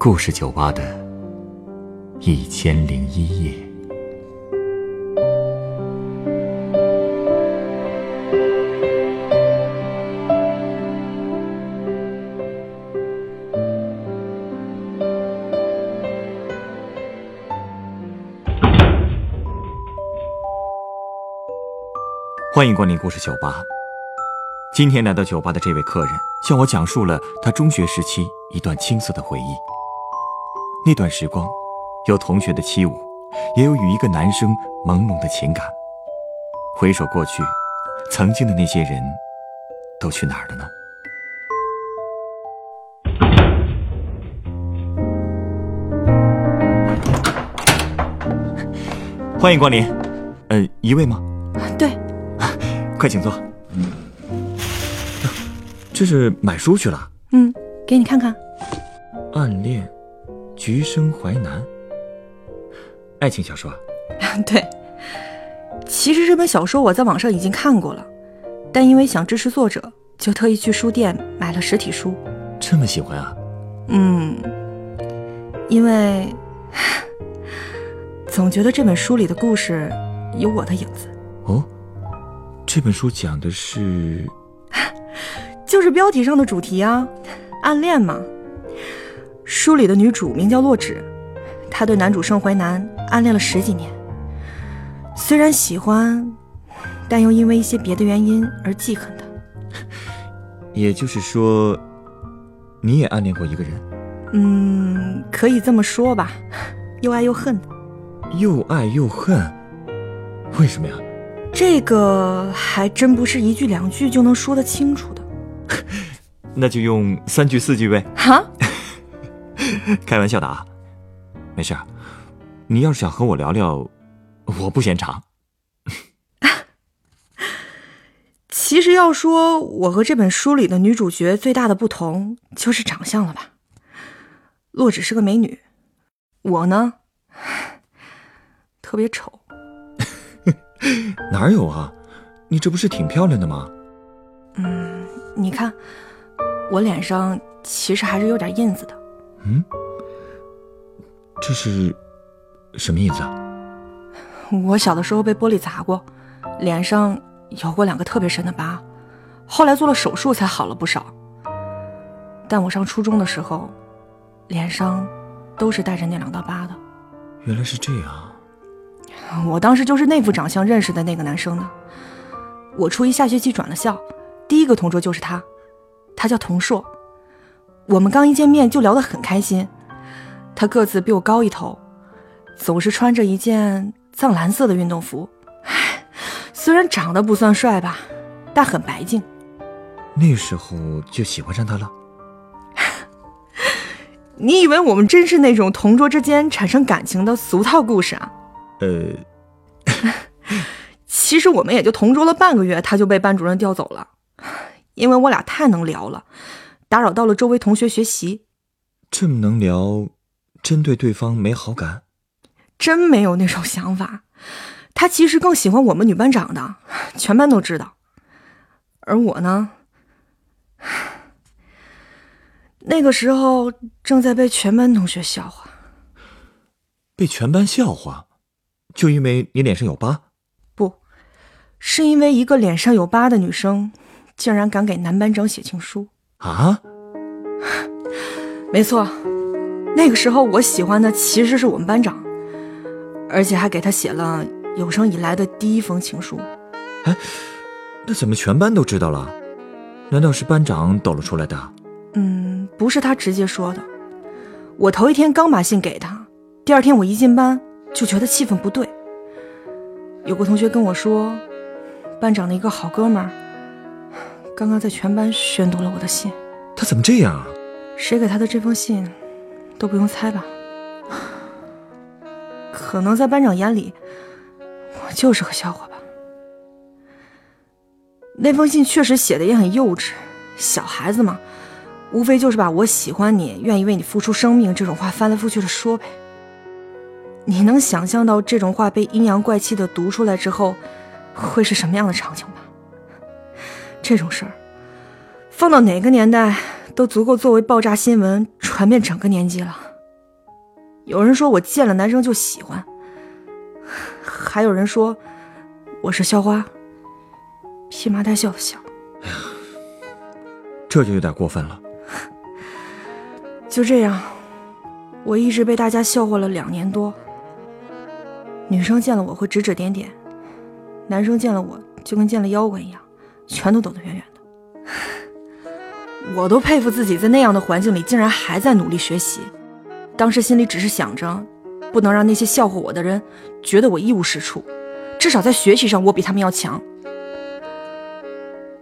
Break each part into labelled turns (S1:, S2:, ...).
S1: 故事酒吧的一千零一夜。欢迎光临故事酒吧。今天来到酒吧的这位客人，向我讲述了他中学时期一段青涩的回忆。那段时光，有同学的欺侮，也有与一个男生朦胧的情感。回首过去，曾经的那些人，都去哪儿了呢？欢迎光临，呃，一位吗？
S2: 对，
S1: 快请坐。这是买书去了？
S2: 嗯，给你看看。
S1: 暗恋，橘生淮南。爱情小说啊？
S2: 对。其实这本小说我在网上已经看过了，但因为想支持作者，就特意去书店买了实体书。
S1: 这么喜欢啊？
S2: 嗯，因为 总觉得这本书里的故事有我的影子。
S1: 哦，这本书讲的是？
S2: 就是标题上的主题啊，暗恋嘛。书里的女主名叫洛枳，她对男主盛淮南暗恋了十几年。虽然喜欢，但又因为一些别的原因而记恨他。
S1: 也就是说，你也暗恋过一个人？
S2: 嗯，可以这么说吧，又爱又恨。
S1: 又爱又恨？为什么呀？
S2: 这个还真不是一句两句就能说得清楚的。
S1: 那就用三句四句呗。
S2: 哈，
S1: 开玩笑的啊，没事。你要是想和我聊聊，我不嫌长。
S2: 其实要说我和这本书里的女主角最大的不同，就是长相了吧？洛枳是个美女，我呢，特别丑。
S1: 哪有啊？你这不是挺漂亮的吗？
S2: 嗯，你看，我脸上其实还是有点印子的。
S1: 嗯，这是什么意思啊？
S2: 我小的时候被玻璃砸过，脸上有过两个特别深的疤，后来做了手术才好了不少。但我上初中的时候，脸上都是带着那两道疤的。
S1: 原来是这样。
S2: 我当时就是那副长相认识的那个男生呢。我初一下学期转了校。第一个同桌就是他，他叫童硕。我们刚一见面就聊得很开心。他个子比我高一头，总是穿着一件藏蓝色的运动服。唉，虽然长得不算帅吧，但很白净。
S1: 那时候就喜欢上他了？
S2: 你以为我们真是那种同桌之间产生感情的俗套故事啊？
S1: 呃，
S2: 其实我们也就同桌了半个月，他就被班主任调走了。因为我俩太能聊了，打扰到了周围同学学习。
S1: 这么能聊，真对对方没好感？
S2: 真没有那种想法。他其实更喜欢我们女班长的，全班都知道。而我呢，那个时候正在被全班同学笑话。
S1: 被全班笑话，就因为你脸上有疤？
S2: 不，是因为一个脸上有疤的女生。竟然敢给男班长写情书
S1: 啊！
S2: 没错，那个时候我喜欢的其实是我们班长，而且还给他写了有生以来的第一封情书。
S1: 哎，那怎么全班都知道了？难道是班长抖了出来的？
S2: 嗯，不是他直接说的。我头一天刚把信给他，第二天我一进班就觉得气氛不对。有个同学跟我说，班长的一个好哥们儿。刚刚在全班宣读了我的信，
S1: 他怎么这样啊？
S2: 谁给他的这封信，都不用猜吧。可能在班长眼里，我就是个笑话吧。那封信确实写的也很幼稚，小孩子嘛，无非就是把我喜欢你、愿意为你付出生命这种话翻来覆去的说呗。你能想象到这种话被阴阳怪气的读出来之后，会是什么样的场景吗？这种事儿，放到哪个年代都足够作为爆炸新闻传遍整个年级了。有人说我见了男生就喜欢，还有人说我是校花，披麻戴孝的孝。
S1: 这就有点过分了。
S2: 就这样，我一直被大家笑话了两年多。女生见了我会指指点点，男生见了我就跟见了妖怪一样，全都躲得远远的。我都佩服自己在那样的环境里竟然还在努力学习。当时心里只是想着，不能让那些笑话我的人觉得我一无是处，至少在学习上我比他们要强。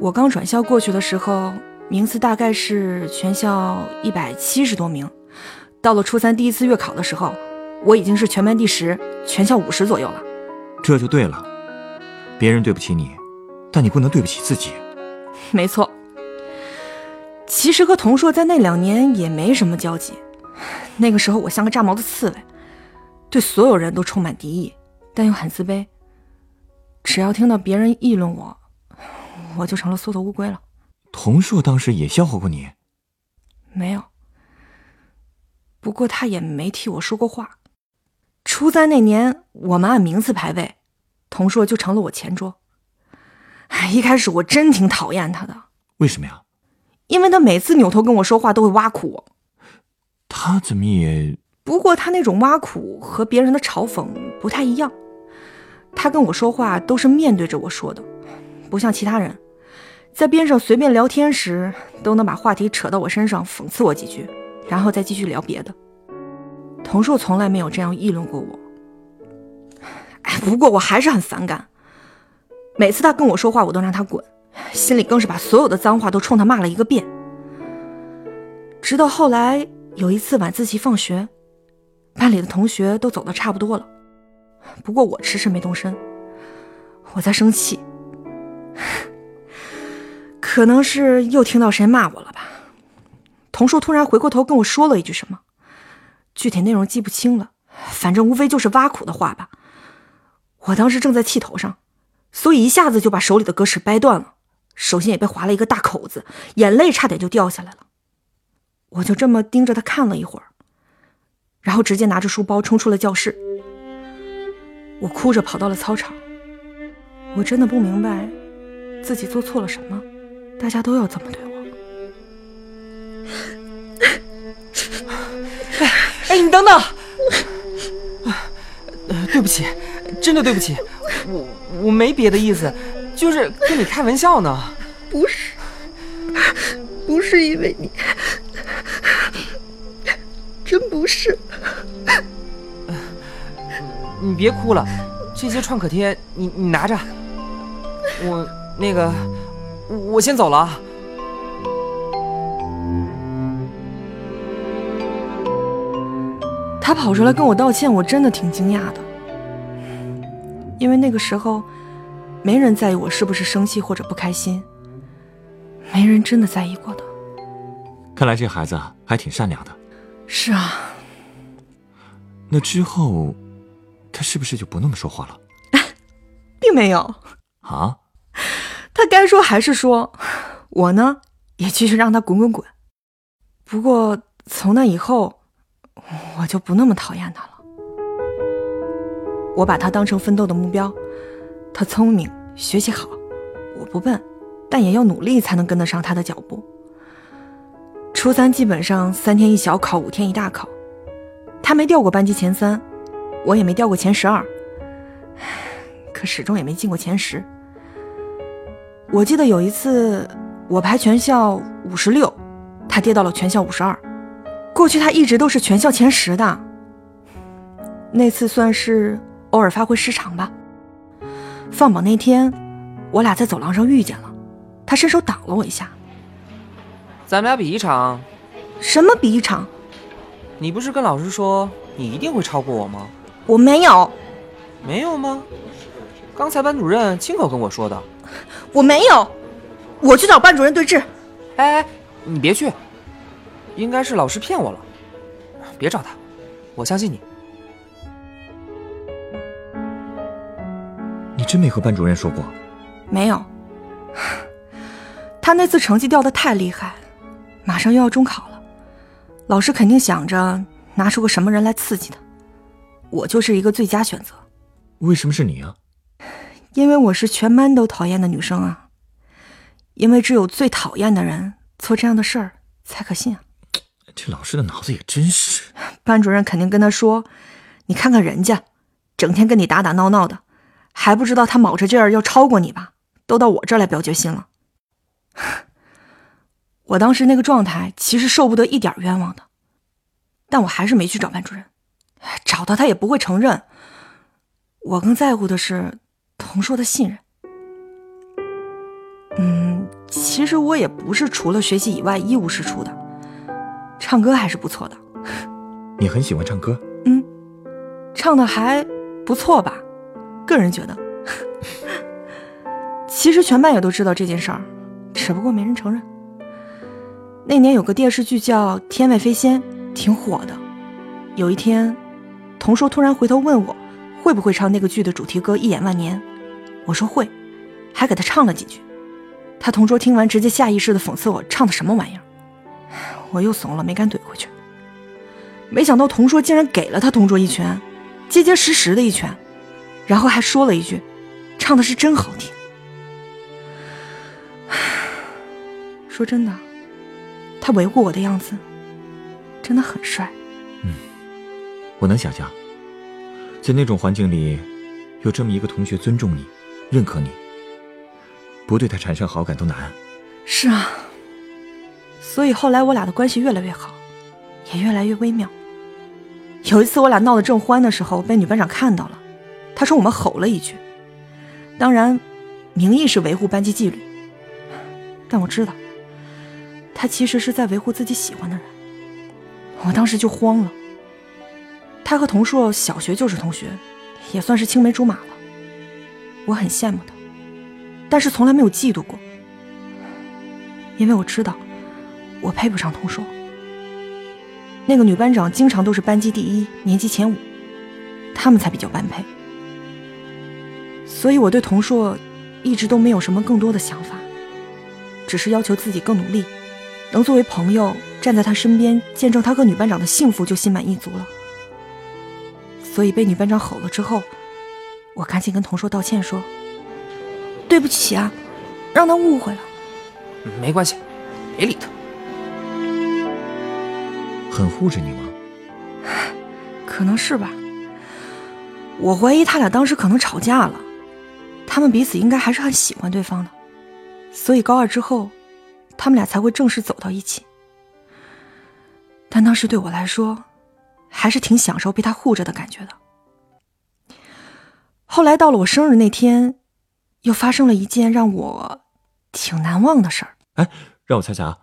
S2: 我刚转校过去的时候。名次大概是全校一百七十多名，到了初三第一次月考的时候，我已经是全班第十，全校五十左右了。
S1: 这就对了，别人对不起你，但你不能对不起自己。
S2: 没错。其实和童硕在那两年也没什么交集，那个时候我像个炸毛的刺猬，对所有人都充满敌意，但又很自卑。只要听到别人议论我，我就成了缩头乌龟了。
S1: 童硕当时也笑话过你，
S2: 没有。不过他也没替我说过话。初三那年，我们按名次排位，童硕就成了我前桌。一开始我真挺讨厌他的。
S1: 为什么呀？
S2: 因为他每次扭头跟我说话都会挖苦我。
S1: 他怎么也……
S2: 不过他那种挖苦和别人的嘲讽不太一样。他跟我说话都是面对着我说的，不像其他人。在边上随便聊天时，都能把话题扯到我身上，讽刺我几句，然后再继续聊别的。童硕从来没有这样议论过我。哎，不过我还是很反感。每次他跟我说话，我都让他滚，心里更是把所有的脏话都冲他骂了一个遍。直到后来有一次晚自习放学，班里的同学都走的差不多了，不过我迟迟没动身，我在生气。可能是又听到谁骂我了吧？童树突然回过头跟我说了一句什么，具体内容记不清了，反正无非就是挖苦的话吧。我当时正在气头上，所以一下子就把手里的格尺掰断了，手心也被划了一个大口子，眼泪差点就掉下来了。我就这么盯着他看了一会儿，然后直接拿着书包冲出了教室。我哭着跑到了操场，我真的不明白自己做错了什么。大家都要这么对我？
S3: 哎哎，你等等！对不起，真的对不起，我我没别的意思，就是跟你开玩笑呢。
S2: 不是，不是因为你，真不是。
S3: 你别哭了，这些创可贴你你拿着，我那个。我先走了。
S2: 他跑出来跟我道歉，我真的挺惊讶的，因为那个时候，没人在意我是不是生气或者不开心，没人真的在意过的。
S1: 看来这孩子还挺善良的。
S2: 是啊。
S1: 那之后，他是不是就不那么说话了？
S2: 并没有。
S1: 啊？
S2: 他该说还是说，我呢也继续让他滚滚滚。不过从那以后，我就不那么讨厌他了。我把他当成奋斗的目标。他聪明，学习好，我不笨，但也要努力才能跟得上他的脚步。初三基本上三天一小考，五天一大考。他没掉过班级前三，我也没掉过前十二，可始终也没进过前十。我记得有一次，我排全校五十六，他跌到了全校五十二。过去他一直都是全校前十的，那次算是偶尔发挥失常吧。放榜那天，我俩在走廊上遇见了，他伸手挡了我一下。
S3: 咱们俩比一场。
S2: 什么比一场？
S3: 你不是跟老师说你一定会超过我吗？
S2: 我没有。
S3: 没有吗？刚才班主任亲口跟我说的。
S2: 我没有，我去找班主任对质。
S3: 哎哎，你别去，应该是老师骗我了。别找他，我相信你。
S1: 你真没和班主任说过？
S2: 没有。他那次成绩掉的太厉害，马上又要中考了，老师肯定想着拿出个什么人来刺激他，我就是一个最佳选择。
S1: 为什么是你啊？
S2: 因为我是全班都讨厌的女生啊。因为只有最讨厌的人做这样的事儿才可信啊。
S1: 这老师的脑子也真是。
S2: 班主任肯定跟他说：“你看看人家，整天跟你打打闹闹的，还不知道他卯着劲儿要超过你吧？都到我这儿来表决心了。”我当时那个状态，其实受不得一点冤枉的，但我还是没去找班主任，找到他也不会承认。我更在乎的是童硕的信任。嗯，其实我也不是除了学习以外一无是处的，唱歌还是不错的。
S1: 你很喜欢唱歌？
S2: 嗯，唱的还不错吧，个人觉得。其实全班也都知道这件事儿，只不过没人承认。那年有个电视剧叫《天外飞仙》，挺火的。有一天，同桌突然回头问我，会不会唱那个剧的主题歌《一眼万年》？我说会，还给他唱了几句。他同桌听完，直接下意识的讽刺我唱的什么玩意儿。我又怂了，没敢怼回去。没想到同桌竟然给了他同桌一拳，结结实实的一拳，然后还说了一句：“唱的是真好听。”说真的。他维护我的样子真的很帅。
S1: 嗯，我能想象，在那种环境里，有这么一个同学尊重你、认可你，不对他产生好感都难。
S2: 是啊，所以后来我俩的关系越来越好，也越来越微妙。有一次我俩闹得正欢的时候，被女班长看到了，他说我们吼了一句。当然，名义是维护班级纪律，但我知道。他其实是在维护自己喜欢的人，我当时就慌了。他和童硕小学就是同学，也算是青梅竹马了。我很羡慕他，但是从来没有嫉妒过，因为我知道我配不上童硕。那个女班长经常都是班级第一，年级前五，他们才比较般配。所以我对童硕一直都没有什么更多的想法，只是要求自己更努力。能作为朋友站在他身边，见证他和女班长的幸福，就心满意足了。所以被女班长吼了之后，我赶紧跟童硕道歉，说：“对不起啊，让他误会了。”
S3: 没关系，别理他。
S1: 很护着你吗？
S2: 可能是吧。我怀疑他俩当时可能吵架了，他们彼此应该还是很喜欢对方的，所以高二之后。他们俩才会正式走到一起，但当时对我来说，还是挺享受被他护着的感觉的。后来到了我生日那天，又发生了一件让我挺难忘的事儿。
S1: 哎，让我猜猜啊，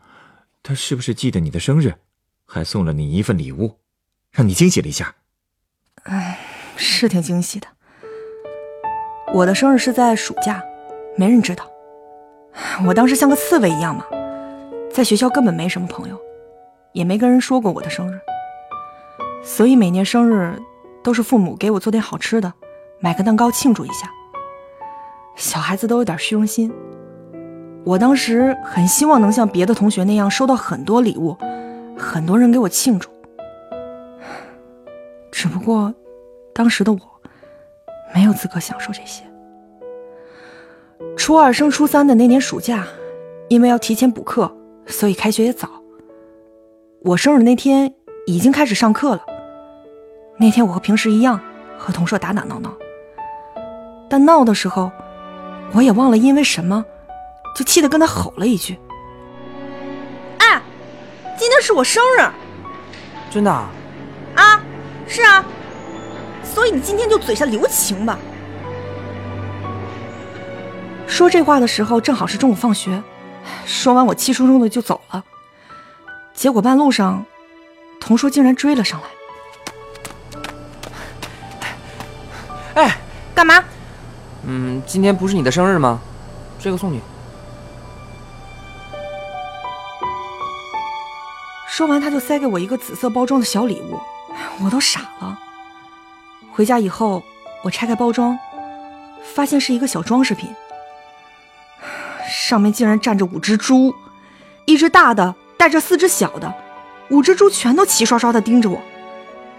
S1: 他是不是记得你的生日，还送了你一份礼物，让你惊喜了一下？
S2: 哎，是挺惊喜的。我的生日是在暑假，没人知道。我当时像个刺猬一样嘛。在学校根本没什么朋友，也没跟人说过我的生日，所以每年生日都是父母给我做点好吃的，买个蛋糕庆祝一下。小孩子都有点虚荣心，我当时很希望能像别的同学那样收到很多礼物，很多人给我庆祝。只不过，当时的我没有资格享受这些。初二升初三的那年暑假，因为要提前补课。所以开学也早。我生日那天已经开始上课了。那天我和平时一样，和同硕打打闹闹。但闹的时候，我也忘了因为什么，就气得跟他吼了一句：“哎，今天是我生日！”
S3: 真的？
S2: 啊，是啊。所以你今天就嘴下留情吧。说这话的时候，正好是中午放学。说完，我气冲冲的就走了。结果半路上，童叔竟然追了上来。
S3: 哎，
S2: 干嘛？
S3: 嗯，今天不是你的生日吗？这个送你。
S2: 说完，他就塞给我一个紫色包装的小礼物，我都傻了。回家以后，我拆开包装，发现是一个小装饰品。上面竟然站着五只猪，一只大的带着四只小的，五只猪全都齐刷刷的盯着我。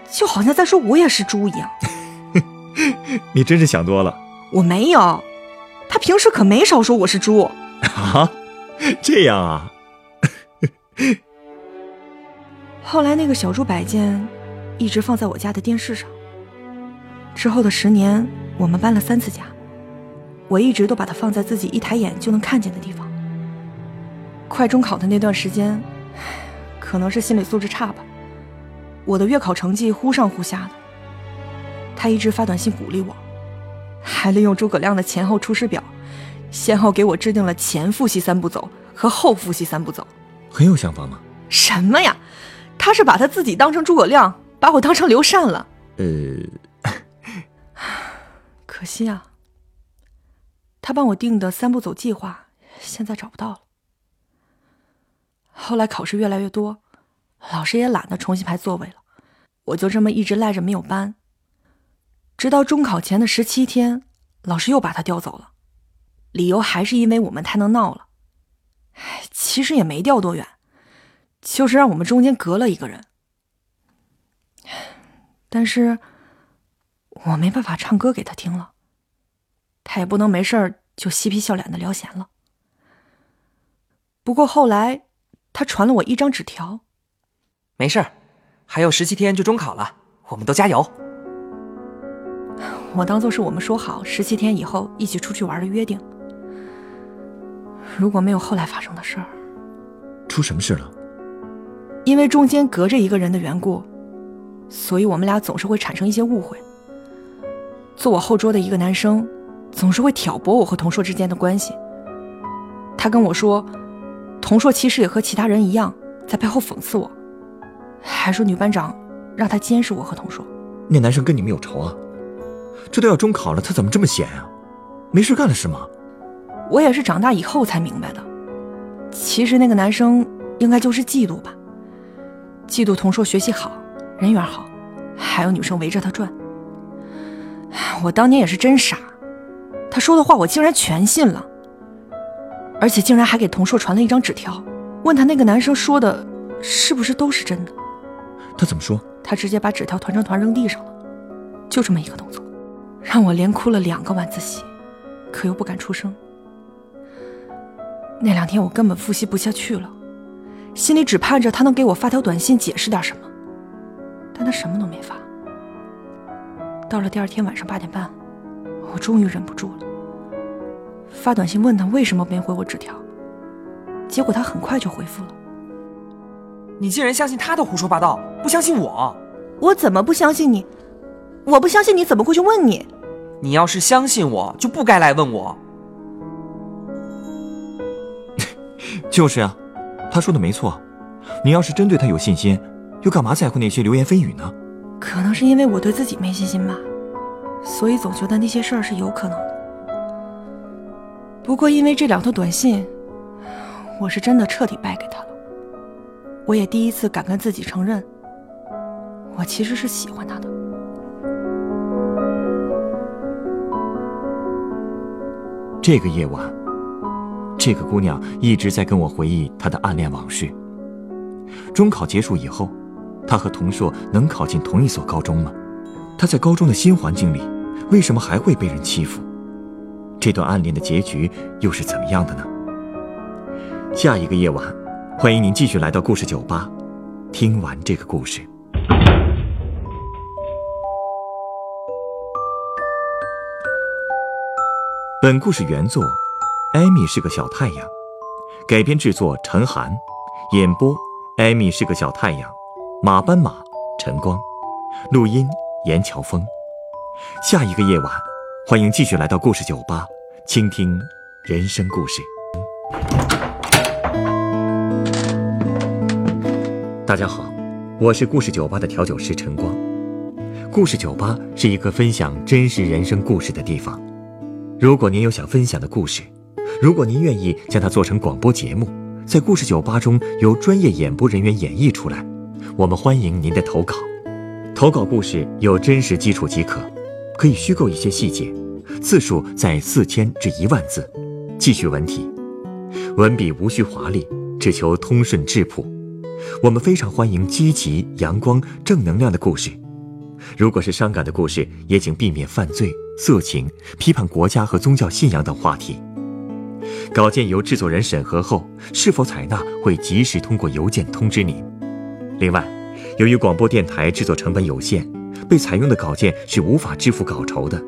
S2: 就好像在说我也是猪一样。
S1: 你真是想多了
S2: 我没有，他平时可没少说我是猪。
S1: 啊！这样啊？
S2: 后来那个小猪摆件一直放在我家的电视上。之后的十年，我们搬了三次家，我一直都把它放在自己一抬眼就能看见的地方。快中考的那段时间，可能是心理素质差吧，我的月考成绩忽上忽下的。他一直发短信鼓励我，还利用诸葛亮的前后出师表，先后给我制定了前复习三步走和后复习三步走。
S1: 很有想法吗？
S2: 什么呀？他是把他自己当成诸葛亮，把我当成刘禅了。
S1: 呃，
S2: 可惜啊，他帮我定的三步走计划现在找不到了。后来考试越来越多，老师也懒得重新排座位了，我就这么一直赖着没有搬。直到中考前的十七天，老师又把他调走了，理由还是因为我们太能闹了。其实也没调多远，就是让我们中间隔了一个人。但是我没办法唱歌给他听了，他也不能没事儿就嬉皮笑脸的聊闲了。不过后来，他传了我一张纸条，
S3: 没事儿，还有十七天就中考了，我们都加油。
S2: 我当做是我们说好十七天以后一起出去玩的约定。如果没有后来发生的事儿，
S1: 出什么事了？
S2: 因为中间隔着一个人的缘故，所以我们俩总是会产生一些误会。坐我后桌的一个男生，总是会挑拨我和童硕之间的关系。他跟我说，童硕其实也和其他人一样，在背后讽刺我，还说女班长让他监视我和童硕。
S1: 那男生跟你们有仇啊？这都要中考了，他怎么这么闲啊？没事干了是吗？
S2: 我也是长大以后才明白的。其实那个男生应该就是嫉妒吧，嫉妒童硕学习好，人缘好，还有女生围着他转。我当年也是真傻，他说的话我竟然全信了，而且竟然还给童硕传了一张纸条，问他那个男生说的是不是都是真的。
S1: 他怎么说？
S2: 他直接把纸条团成团扔地上了，就这么一个动作，让我连哭了两个晚自习，可又不敢出声。那两天我根本复习不下去了，心里只盼着他能给我发条短信解释点什么，但他什么都没发。到了第二天晚上八点半，我终于忍不住了，发短信问他为什么没回我纸条，结果他很快就回复了。
S3: 你竟然相信他的胡说八道，不相信我？
S2: 我怎么不相信你？我不相信你怎么会去问你？
S3: 你要是相信我，就不该来问我。
S1: 就是啊，他说的没错。你要是真对他有信心，又干嘛在乎那些流言蜚语呢？
S2: 可能是因为我对自己没信心吧，所以总觉得那些事儿是有可能的。不过因为这两条短信，我是真的彻底败给他了。我也第一次敢跟自己承认，我其实是喜欢他的。
S1: 这个夜晚，这个姑娘一直在跟我回忆她的暗恋往事。中考结束以后，她和童硕能考进同一所高中吗？他在高中的新环境里，为什么还会被人欺负？这段暗恋的结局又是怎么样的呢？下一个夜晚，欢迎您继续来到故事酒吧，听完这个故事。本故事原作《艾米是个小太阳》，改编制作陈寒，演播《艾米是个小太阳》，马斑马陈光，录音严乔峰。下一个夜晚，欢迎继续来到故事酒吧，倾听人生故事。大家好，我是故事酒吧的调酒师陈光。故事酒吧是一个分享真实人生故事的地方。如果您有想分享的故事，如果您愿意将它做成广播节目，在故事酒吧中由专业演播人员演绎出来，我们欢迎您的投稿。投稿故事有真实基础即可，可以虚构一些细节，字数在四千至一万字，记叙文体，文笔无需华丽，只求通顺质朴。我们非常欢迎积极、阳光、正能量的故事，如果是伤感的故事，也请避免犯罪、色情、批判国家和宗教信仰等话题。稿件由制作人审核后，是否采纳会及时通过邮件通知您。另外，由于广播电台制作成本有限，被采用的稿件是无法支付稿酬的。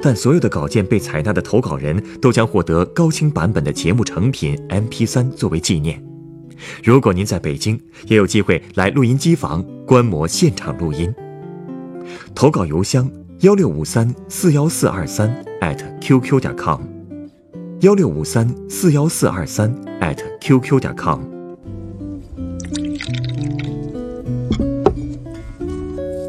S1: 但所有的稿件被采纳的投稿人都将获得高清版本的节目成品 MP3 作为纪念。如果您在北京，也有机会来录音机房观摩现场录音。投稿邮箱：幺六五三四幺四二三 @QQ 点 com，幺六五三四幺四二三 @QQ 点 com。